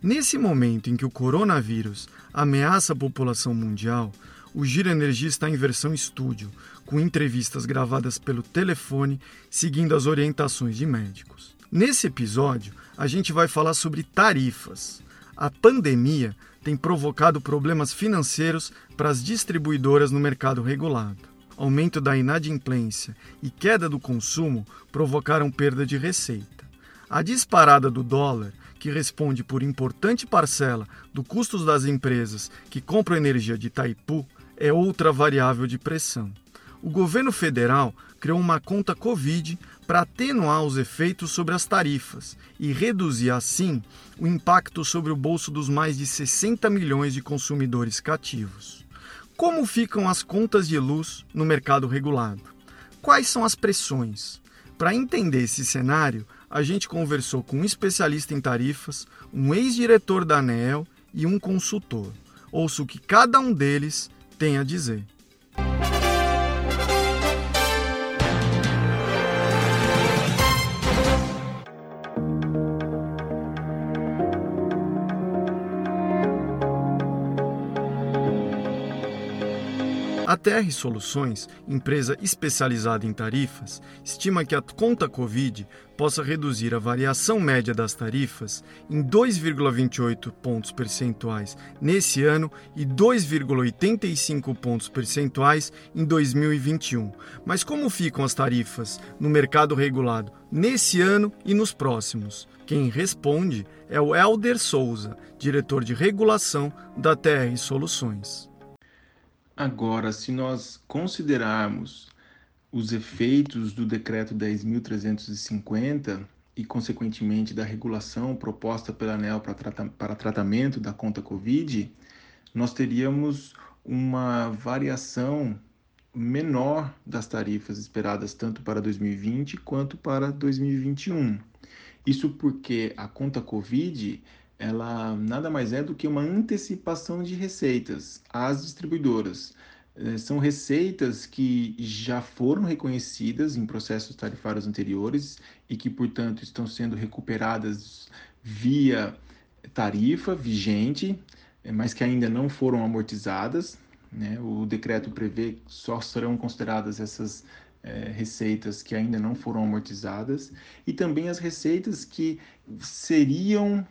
Nesse momento em que o coronavírus ameaça a população mundial, o Giro Energia está em versão estúdio, com entrevistas gravadas pelo telefone, seguindo as orientações de médicos. Nesse episódio, a gente vai falar sobre tarifas. A pandemia tem provocado problemas financeiros para as distribuidoras no mercado regulado. Aumento da inadimplência e queda do consumo provocaram perda de receita. A disparada do dólar, que responde por importante parcela do custos das empresas que compram energia de Itaipu, é outra variável de pressão. O governo federal criou uma conta Covid para atenuar os efeitos sobre as tarifas e reduzir, assim, o impacto sobre o bolso dos mais de 60 milhões de consumidores cativos. Como ficam as contas de luz no mercado regulado? Quais são as pressões? Para entender esse cenário, a gente conversou com um especialista em tarifas, um ex-diretor da ANEEL e um consultor. Ouça o que cada um deles tem a dizer. TR Soluções, empresa especializada em tarifas, estima que a conta Covid possa reduzir a variação média das tarifas em 2,28 pontos percentuais nesse ano e 2,85 pontos percentuais em 2021. Mas como ficam as tarifas no mercado regulado nesse ano e nos próximos? Quem responde é o Elder Souza, diretor de regulação da TR Soluções. Agora, se nós considerarmos os efeitos do decreto 10.350 e, consequentemente, da regulação proposta pela ANEL para, para tratamento da conta Covid, nós teríamos uma variação menor das tarifas esperadas tanto para 2020 quanto para 2021. Isso porque a conta Covid ela nada mais é do que uma antecipação de receitas às distribuidoras. É, são receitas que já foram reconhecidas em processos tarifários anteriores e que, portanto, estão sendo recuperadas via tarifa vigente, é, mas que ainda não foram amortizadas. Né? O decreto prevê que só serão consideradas essas é, receitas que ainda não foram amortizadas e também as receitas que seriam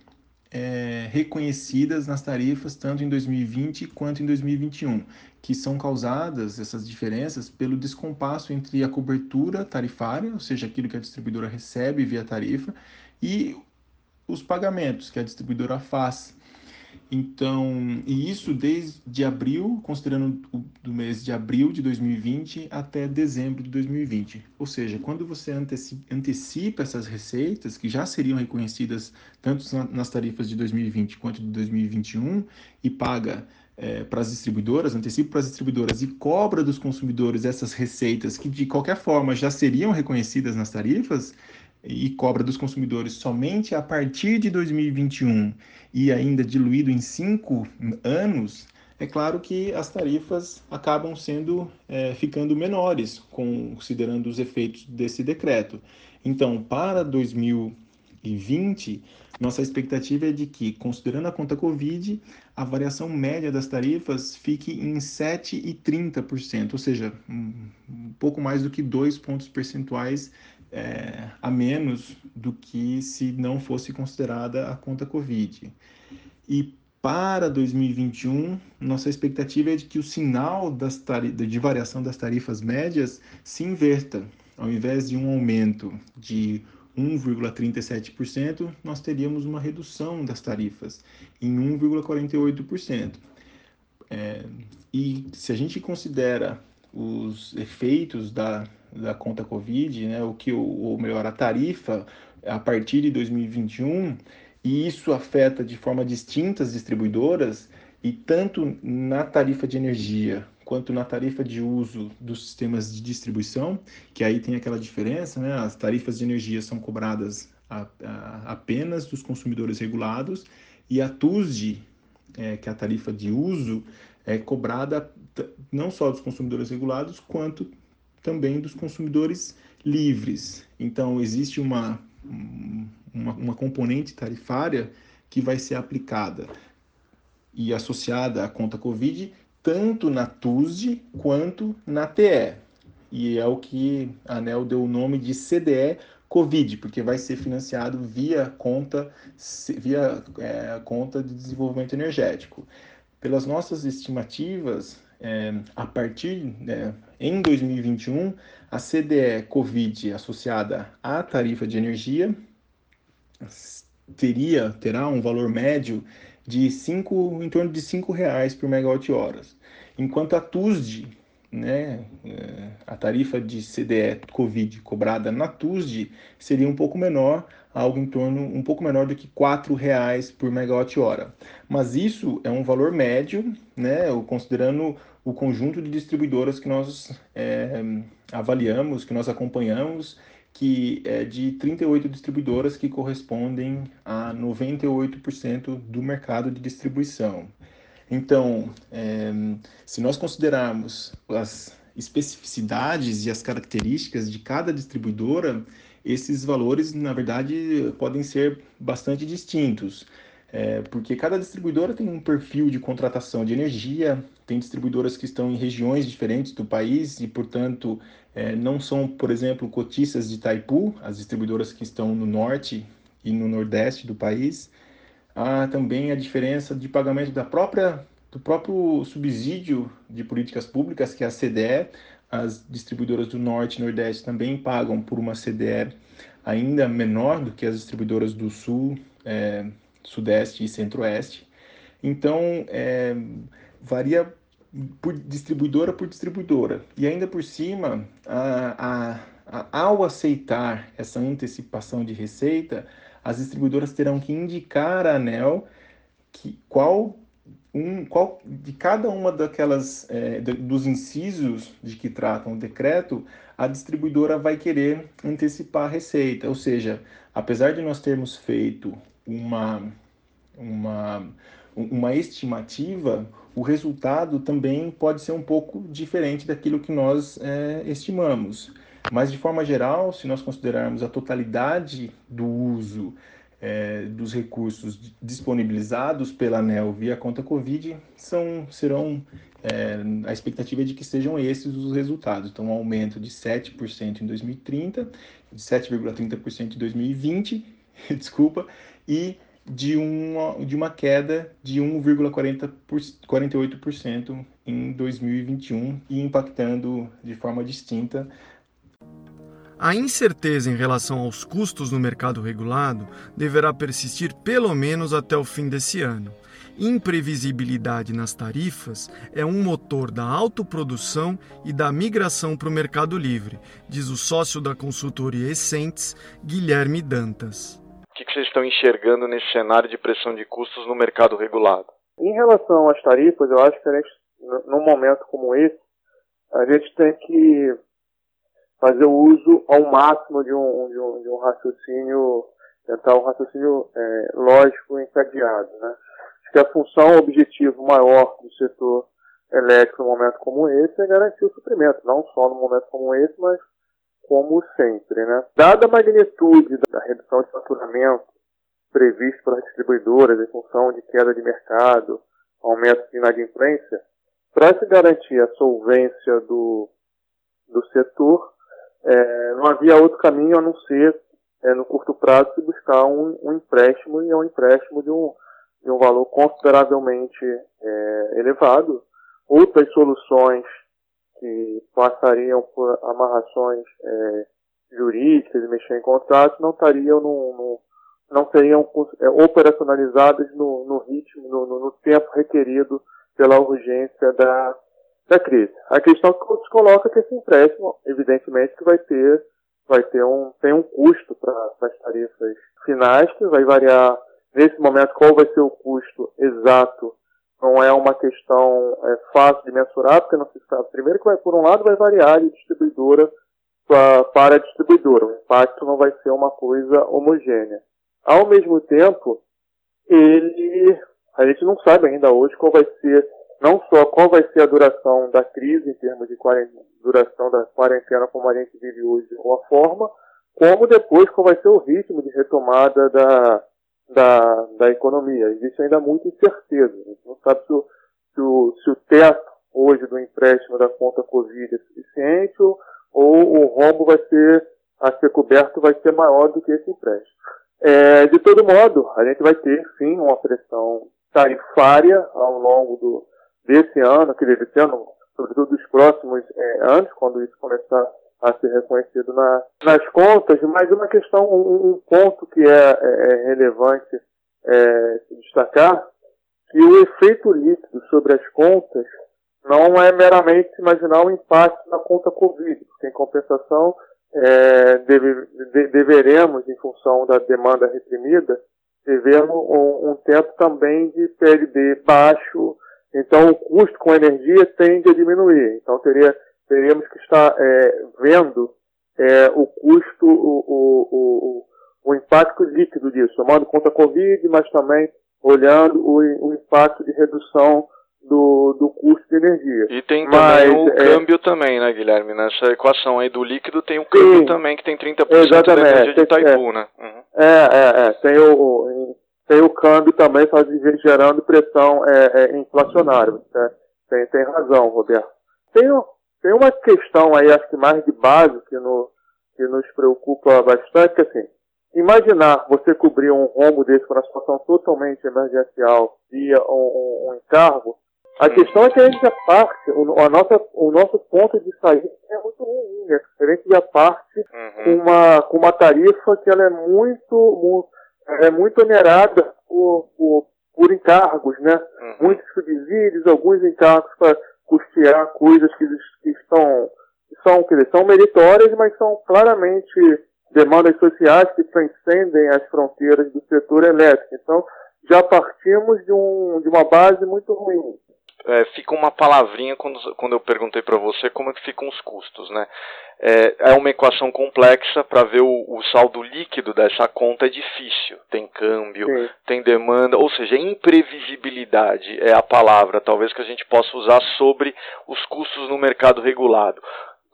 é, reconhecidas nas tarifas tanto em 2020 quanto em 2021, que são causadas essas diferenças pelo descompasso entre a cobertura tarifária, ou seja, aquilo que a distribuidora recebe via tarifa, e os pagamentos que a distribuidora faz então, e isso desde abril, considerando o do mês de abril de 2020 até dezembro de 2020. Ou seja, quando você antecipa essas receitas, que já seriam reconhecidas tanto nas tarifas de 2020 quanto de 2021, e paga é, para as distribuidoras, antecipa para as distribuidoras e cobra dos consumidores essas receitas que de qualquer forma já seriam reconhecidas nas tarifas, e cobra dos consumidores somente a partir de 2021 e ainda diluído em cinco anos, é claro que as tarifas acabam sendo é, ficando menores, considerando os efeitos desse decreto. Então, para 2020, nossa expectativa é de que, considerando a conta Covid, a variação média das tarifas fique em 7,30%, ou seja, um, pouco mais do que dois pontos percentuais é, a menos do que se não fosse considerada a conta Covid. E para 2021, nossa expectativa é de que o sinal das de variação das tarifas médias se inverta. Ao invés de um aumento de 1,37%, nós teríamos uma redução das tarifas em 1,48%. É, e se a gente considera os efeitos da da conta Covid, né, o que, ou melhor, a tarifa a partir de 2021, e isso afeta de forma distinta as distribuidoras, E tanto na tarifa de energia quanto na tarifa de uso dos sistemas de distribuição, que aí tem aquela diferença, né? As tarifas de energia são cobradas a, a, apenas dos consumidores regulados e a TUSD, é, que é a tarifa de uso, é cobrada não só dos consumidores regulados, quanto também dos consumidores livres. Então, existe uma, uma, uma componente tarifária que vai ser aplicada e associada à conta Covid tanto na TUSD quanto na TE. E é o que a ANEL deu o nome de CDE Covid, porque vai ser financiado via conta, via é, conta de desenvolvimento energético. Pelas nossas estimativas, é, a partir né, em 2021, a CDE Covid associada à tarifa de energia teria terá um valor médio de cinco, em torno de R$ reais por megawatt-hora. Enquanto a TUSD, né, é, a tarifa de CDE Covid cobrada na TUSD seria um pouco menor, algo em torno um pouco menor do que R$ reais por megawatt-hora. Mas isso é um valor médio, né, considerando o conjunto de distribuidoras que nós é, avaliamos, que nós acompanhamos que é de 38 distribuidoras que correspondem a 98% do mercado de distribuição. Então, é, se nós considerarmos as especificidades e as características de cada distribuidora, esses valores, na verdade, podem ser bastante distintos. É, porque cada distribuidora tem um perfil de contratação de energia, tem distribuidoras que estão em regiões diferentes do país e, portanto, é, não são, por exemplo, cotistas de Itaipu, as distribuidoras que estão no norte e no nordeste do país. Há também a diferença de pagamento da própria, do próprio subsídio de políticas públicas, que é a CDE. As distribuidoras do norte e nordeste também pagam por uma CDE ainda menor do que as distribuidoras do sul, é, sudeste e centro-oeste. Então, é, varia por distribuidora por distribuidora. E ainda por cima, a, a, a, ao aceitar essa antecipação de receita, as distribuidoras terão que indicar à ANEL que, qual, um, qual de cada uma daquelas é, dos incisos de que tratam o decreto, a distribuidora vai querer antecipar a receita. Ou seja, apesar de nós termos feito uma, uma, uma estimativa, o resultado também pode ser um pouco diferente daquilo que nós é, estimamos. Mas, de forma geral, se nós considerarmos a totalidade do uso é, dos recursos disponibilizados pela ANEL via conta Covid, são, serão, é, a expectativa é de que sejam esses os resultados. Então, um aumento de 7% em 2030, de 7,30% em 2020, desculpa, e de uma, de uma queda de 1,48% em 2021 e impactando de forma distinta. A incerteza em relação aos custos no mercado regulado deverá persistir pelo menos até o fim desse ano. Imprevisibilidade nas tarifas é um motor da autoprodução e da migração para o mercado livre, diz o sócio da consultoria Essentes, Guilherme Dantas que, que vocês estão enxergando nesse cenário de pressão de custos no mercado regulado? Em relação às tarifas, eu acho que a gente, num momento como esse, a gente tem que fazer o uso ao máximo de um, de um, de um raciocínio, tentar um raciocínio é, lógico encadeado. Né? Acho que a função, o objetivo maior do setor elétrico num momento como esse é garantir o suprimento, não só num momento como esse, mas como sempre. Né? Dada a magnitude da redução de faturamento previsto pelas distribuidoras em função de queda de mercado, aumento de inadimplência, para se garantir a solvência do, do setor, é, não havia outro caminho a não ser, é, no curto prazo, se buscar um, um, empréstimo, e é um empréstimo de um, de um valor consideravelmente é, elevado. Outras soluções que passariam por amarrações é, jurídicas e mexer em contratos não estariam no, no não seriam é, operacionalizadas no, no ritmo, no, no, tempo requerido pela urgência da, da crise. A questão que se coloca é que esse empréstimo, evidentemente, que vai ter, vai ter um, tem um custo para as tarifas finais, que vai variar nesse momento qual vai ser o custo exato não é uma questão é, fácil de mensurar, porque não se sabe. Primeiro que vai, por um lado, vai variar de distribuidora pra, para distribuidora. O impacto não vai ser uma coisa homogênea. Ao mesmo tempo, ele, a gente não sabe ainda hoje qual vai ser, não só qual vai ser a duração da crise em termos de duração da quarentena como a gente vive hoje de alguma forma, como depois qual vai ser o ritmo de retomada da, da, da economia. Existe ainda muita incerteza. A gente não sabe se o, se o, se o teto hoje do empréstimo da conta Covid é suficiente ou, ou o rombo vai ser, a ser coberto vai ser maior do que esse empréstimo. É, de todo modo, a gente vai ter sim uma pressão tarifária ao longo do, desse ano, quer dizer, desse ano, sobretudo dos próximos é, anos, quando isso começar a ser reconhecido na, nas contas, mas uma questão, um, um ponto que é, é, é relevante é, destacar, que o efeito líquido sobre as contas não é meramente imaginar o um impacto na conta Covid, porque em compensação é, deve, de, deveremos, em função da demanda reprimida, devemos um, um tempo também de PLD baixo, então o custo com energia tende a diminuir. Então teria teríamos que estar é, vendo é, o custo, o, o, o, o, impacto líquido disso, tomando conta a Covid, mas também olhando o, impacto de redução do, do custo de energia. E tem também mas, o é, câmbio também, né, Guilherme? Nessa equação aí do líquido tem o câmbio sim, também, que tem 30% exatamente, da energia de Itaipu, né? Uhum. É, é, é. Tem o, tem o câmbio também fazendo, gerando pressão é, é, inflacionária. Né? Tem, tem razão, Roberto. Tem, tem uma questão aí, acho que mais de base, que, no, que nos preocupa bastante, que assim, imaginar você cobrir um rombo desse para uma situação totalmente emergencial via um, um, um encargo, a questão é que a gente já parte, o, a nossa, o nosso ponto de saída é muito ruim, né? A gente já parte uhum. com, uma, com uma tarifa que ela é muito, muito é muito onerada por, por, por encargos, né? Uhum. Muitos subsídios, alguns encargos para custear coisas que, que estão, que são, quer dizer, são meritórias, mas são claramente demandas sociais que transcendem as fronteiras do setor elétrico. Então, já partimos de, um, de uma base muito ruim é, fica uma palavrinha quando, quando eu perguntei para você como é que ficam os custos, né? É, é uma equação complexa para ver o, o, saldo líquido dessa conta é difícil. Tem câmbio, Sim. tem demanda, ou seja, imprevisibilidade é a palavra, talvez que a gente possa usar sobre os custos no mercado regulado.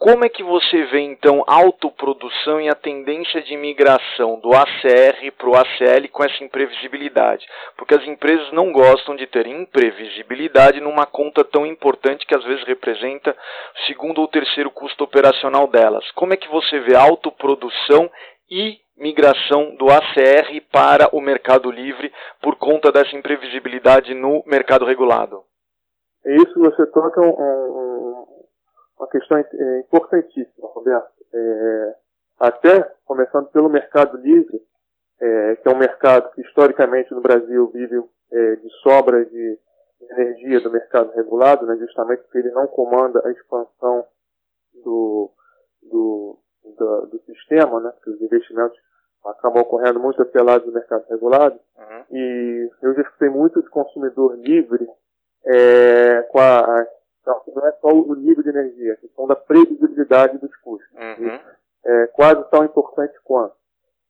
Como é que você vê então autoprodução e a tendência de migração do ACR para o ACL com essa imprevisibilidade? Porque as empresas não gostam de ter imprevisibilidade numa conta tão importante que às vezes representa o segundo ou terceiro custo operacional delas. Como é que você vê autoprodução e migração do ACR para o mercado livre por conta dessa imprevisibilidade no mercado regulado? Isso você toca um, um uma questão é, importantíssima, Roberto. É, até começando pelo mercado livre, é, que é um mercado que historicamente no Brasil vive é, de sobra de energia do mercado regulado, né, justamente porque ele não comanda a expansão do, do, do, do sistema, né, que os investimentos acabam ocorrendo muito apelados do mercado regulado. Uhum. E eu já escutei muito de consumidor livre é, com a, não, não é só o nível de energia, a questão da previsibilidade dos custos. Uhum. É quase tão importante quanto.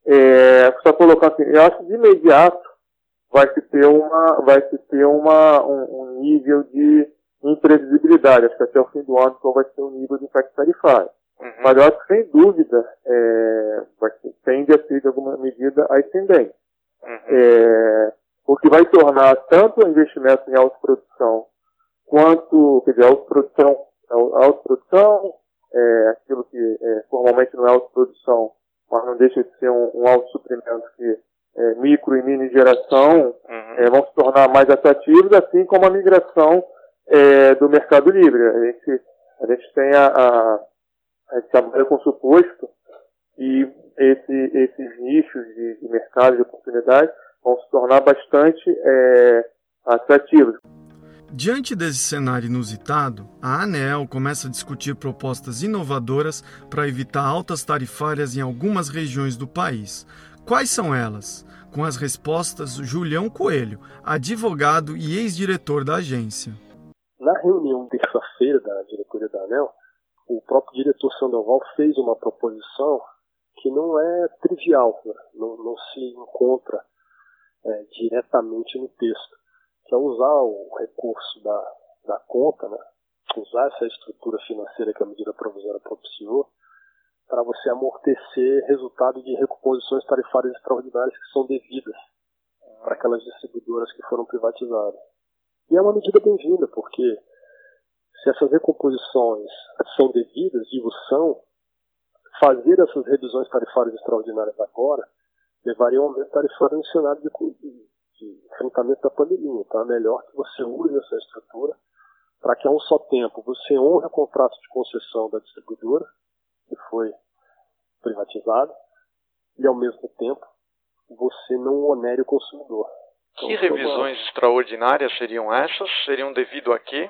É, só colocar assim, eu acho que de imediato vai se ter uma, vai se ter uma, um, um nível de imprevisibilidade. Acho que até o fim do ano qual vai ser o nível de impacto tarifário. Uhum. Mas eu acho que sem dúvida é, vai, tende a ser de alguma medida ascendente. Uhum. É, o que vai tornar tanto o investimento em autoprodução quanto, quer dizer, autoprodução, autoprodução é aquilo que é, formalmente não é autoprodução, mas não deixa de ser um, um autossuprimento que é, micro e mini geração uhum. é, vão se tornar mais atrativos, assim como a migração é, do mercado livre. A gente, a gente tem a, a, a gente trabalha com suposto e esse, esses nichos de, de mercado, de oportunidade, vão se tornar bastante é, atrativos. Diante desse cenário inusitado, a ANEL começa a discutir propostas inovadoras para evitar altas tarifárias em algumas regiões do país. Quais são elas? Com as respostas, Julião Coelho, advogado e ex-diretor da agência. Na reunião terça-feira da diretoria da ANEL, o próprio diretor Sandoval fez uma proposição que não é trivial, né? não, não, se encontra é, diretamente no texto, que é usar o recurso da, da conta, né? usar essa estrutura financeira que a medida provisória propiciou, para você amortecer resultado de recomposições tarifárias extraordinárias que são devidas para aquelas distribuidoras que foram privatizadas. E é uma medida bem-vinda, porque se essas recomposições são devidas, digo são, fazer essas revisões tarifárias extraordinárias agora levaria a um aumento tarifário no cenário de, de, enfrentamento da pandemia. Então é melhor que você use essa estrutura para que a um só tempo você honre o contrato de concessão da distribuidora, que foi privatizado, e ao mesmo tempo você não onere o consumidor. Então, que revisões uma... extraordinárias seriam essas? Seriam devido a quê?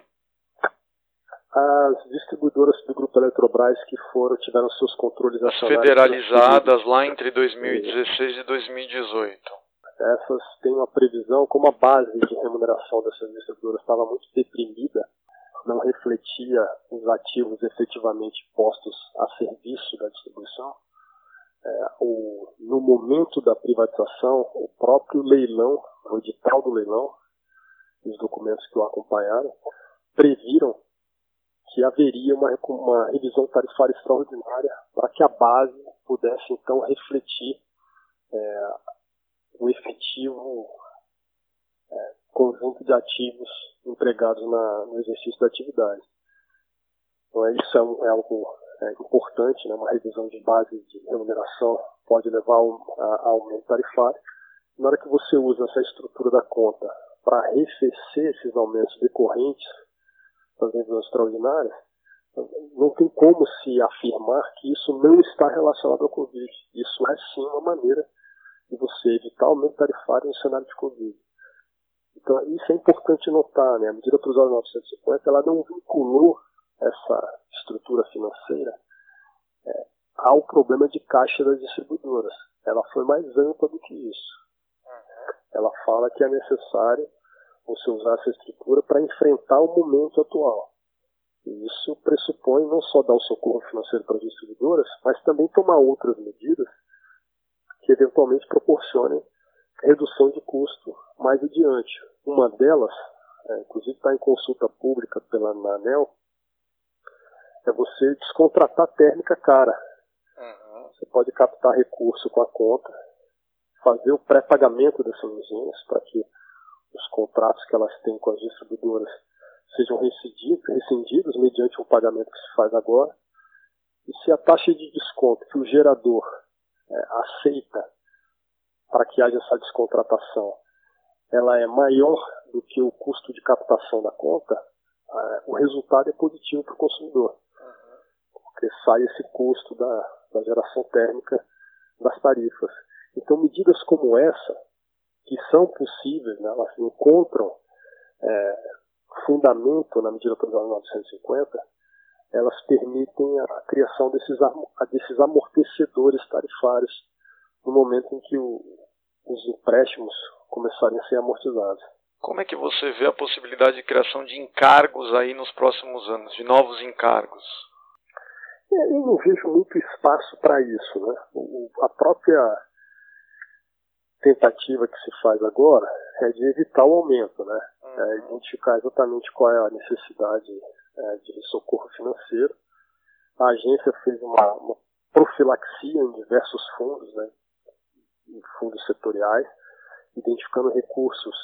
as distribuidoras do grupo Eletrobras que foram tiveram seus controles As federalizadas lá entre 2016 e 2018. Essas têm uma previsão, como a base de remuneração dessas distribuidoras estava muito deprimida, não refletia os ativos efetivamente postos a serviço da distribuição. É, o, no momento da privatização, o próprio leilão, o edital do leilão, os documentos que o acompanharam, previram que haveria uma, uma revisão tarifária extraordinária para que a base pudesse então refletir é, o efetivo é, conjunto de ativos empregados na, no exercício da atividade. Então, é, isso é, um, é algo é, importante, né? uma revisão de base de remuneração pode levar a, a aumento tarifário. Na hora que você usa essa estrutura da conta para arrefecer esses aumentos decorrentes das revisões extraordinárias, não tem como se afirmar que isso não está relacionado ao Covid. Isso é sim uma maneira de você evitar aumento tarifário no cenário de Covid. Então, isso é importante notar, né? A medida provisória 950, ela não vinculou essa estrutura financeira é, ao problema de caixa das distribuidoras. Ela foi mais ampla do que isso. Ela fala que é necessário você usar essa estrutura para enfrentar o momento atual. E isso pressupõe não só dar o socorro financeiro para as distribuidoras, mas também tomar outras medidas que eventualmente proporcionem redução de custo mais adiante. Uma delas, é, inclusive está em consulta pública pela ANEL, é você descontratar térmica cara. Uhum. Você pode captar recurso com a conta, fazer o pré-pagamento dessas usinas para que os contratos que elas têm com as distribuidoras sejam rescindidos mediante o pagamento que se faz agora. E se a taxa de desconto que o gerador aceita para que haja essa descontratação ela é maior do que o custo de captação da conta, é, o resultado é positivo para o consumidor. Porque sai esse custo da, da geração térmica das tarifas. Então, medidas como essa, que são possíveis, né, elas encontram é, fundamento na medida provisória 950, elas permitem a criação desses, desses amortecedores tarifários no momento em que o, os empréstimos começarem a ser amortizados. Como é que você vê a possibilidade de criação de encargos aí nos próximos anos, de novos encargos? É, eu não vejo muito espaço para isso. Né? O, a própria tentativa que se faz agora é de evitar o aumento, né? É uhum. identificar exatamente qual é a necessidade é, de socorro financeiro. A agência fez uma, uma, profilaxia em diversos fundos, né? Em fundos setoriais, identificando recursos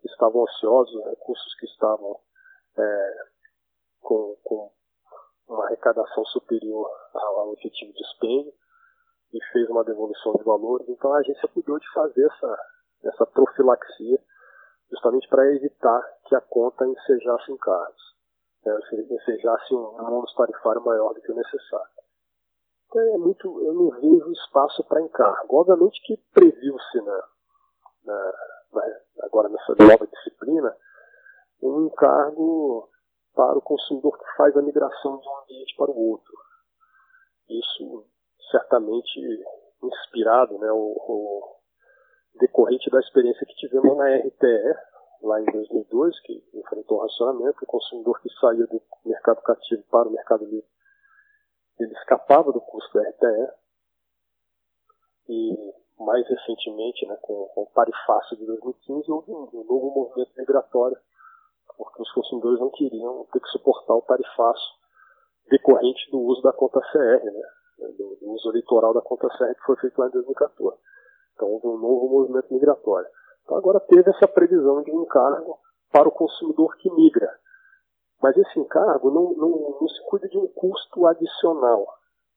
que estavam ociosos, recursos que estavam é, com, com uma arrecadação superior ao, ao efetivo dispêndio e fez uma devolução de valores. Então a agência cuidou de fazer essa, essa profilaxia justamente para evitar que a conta ensejasse encargos, né, ensejasse um ônus tarifário maior do que o necessário. Então é muito, eu não vejo espaço para encargo. Obviamente que previu-se na, na, na, agora nessa nova disciplina um encargo para o consumidor que faz a migração de um ambiente para o outro. Isso certamente inspirado, né, o, o, decorrente da experiência que tivemos na RTE, lá em 2002, que enfrentou o racionamento, o consumidor que saía do mercado cativo para o mercado livre, ele escapava do custo da RTE, e mais recentemente, né, com, com o tarifaço de 2015, houve um, um, novo movimento migratório, porque os consumidores não queriam ter que suportar o tarifaço decorrente do uso da conta CR, né, do, do uso eleitoral da conta CR que foi feito lá em 2014. Então houve um novo movimento migratório. Então agora teve essa previsão de um encargo para o consumidor que migra. Mas esse encargo não, não, não se cuida de um custo adicional.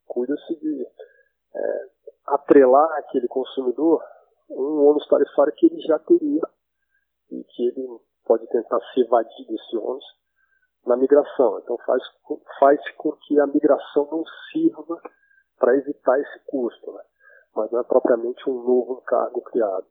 Cuida-se de é, atrelar aquele consumidor um ônus tarifário que ele já teria e que ele pode tentar se evadir desse ônus na migração. Então faz, faz com que a migração não sirva para evitar esse custo, né? mas não é propriamente um novo encargo criado.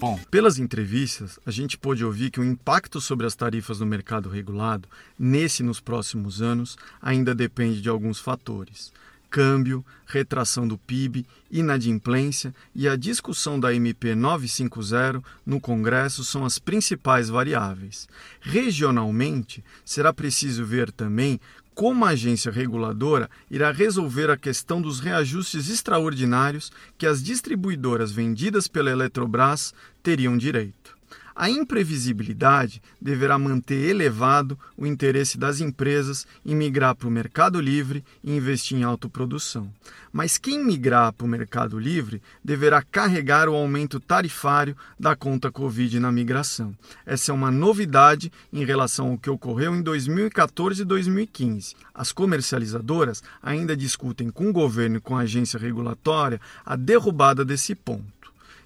Bom, pelas entrevistas, a gente pôde ouvir que o impacto sobre as tarifas no mercado regulado, nesse e nos próximos anos, ainda depende de alguns fatores. Câmbio, retração do PIB, inadimplência e a discussão da MP 950 no Congresso são as principais variáveis. Regionalmente, será preciso ver também como a agência reguladora irá resolver a questão dos reajustes extraordinários que as distribuidoras vendidas pela Eletrobras teriam direito. A imprevisibilidade deverá manter elevado o interesse das empresas em migrar para o mercado livre e investir em autoprodução. Mas quem migrar para o mercado livre deverá carregar o aumento tarifário da conta Covid na migração. Essa é uma novidade em relação ao que ocorreu em 2014 e 2015. As comercializadoras ainda discutem com o governo e com a agência regulatória a derrubada desse ponto.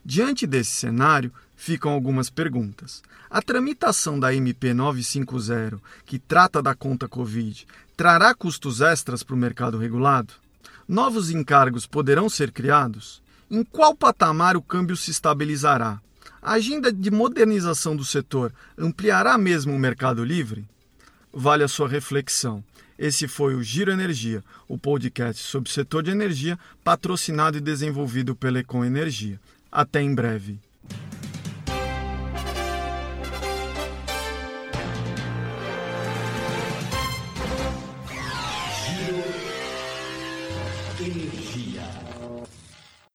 Diante desse cenário, ficam algumas perguntas. A tramitação da MP 950, que trata da conta Covid, trará custos extras para o mercado regulado? Novos encargos poderão ser criados? Em qual patamar o câmbio se estabilizará? A agenda de modernização do setor ampliará mesmo o mercado livre? Vale a sua reflexão. Esse foi o Giro Energia, o podcast sobre o setor de energia, patrocinado e desenvolvido pela Econ Energia. Até em breve.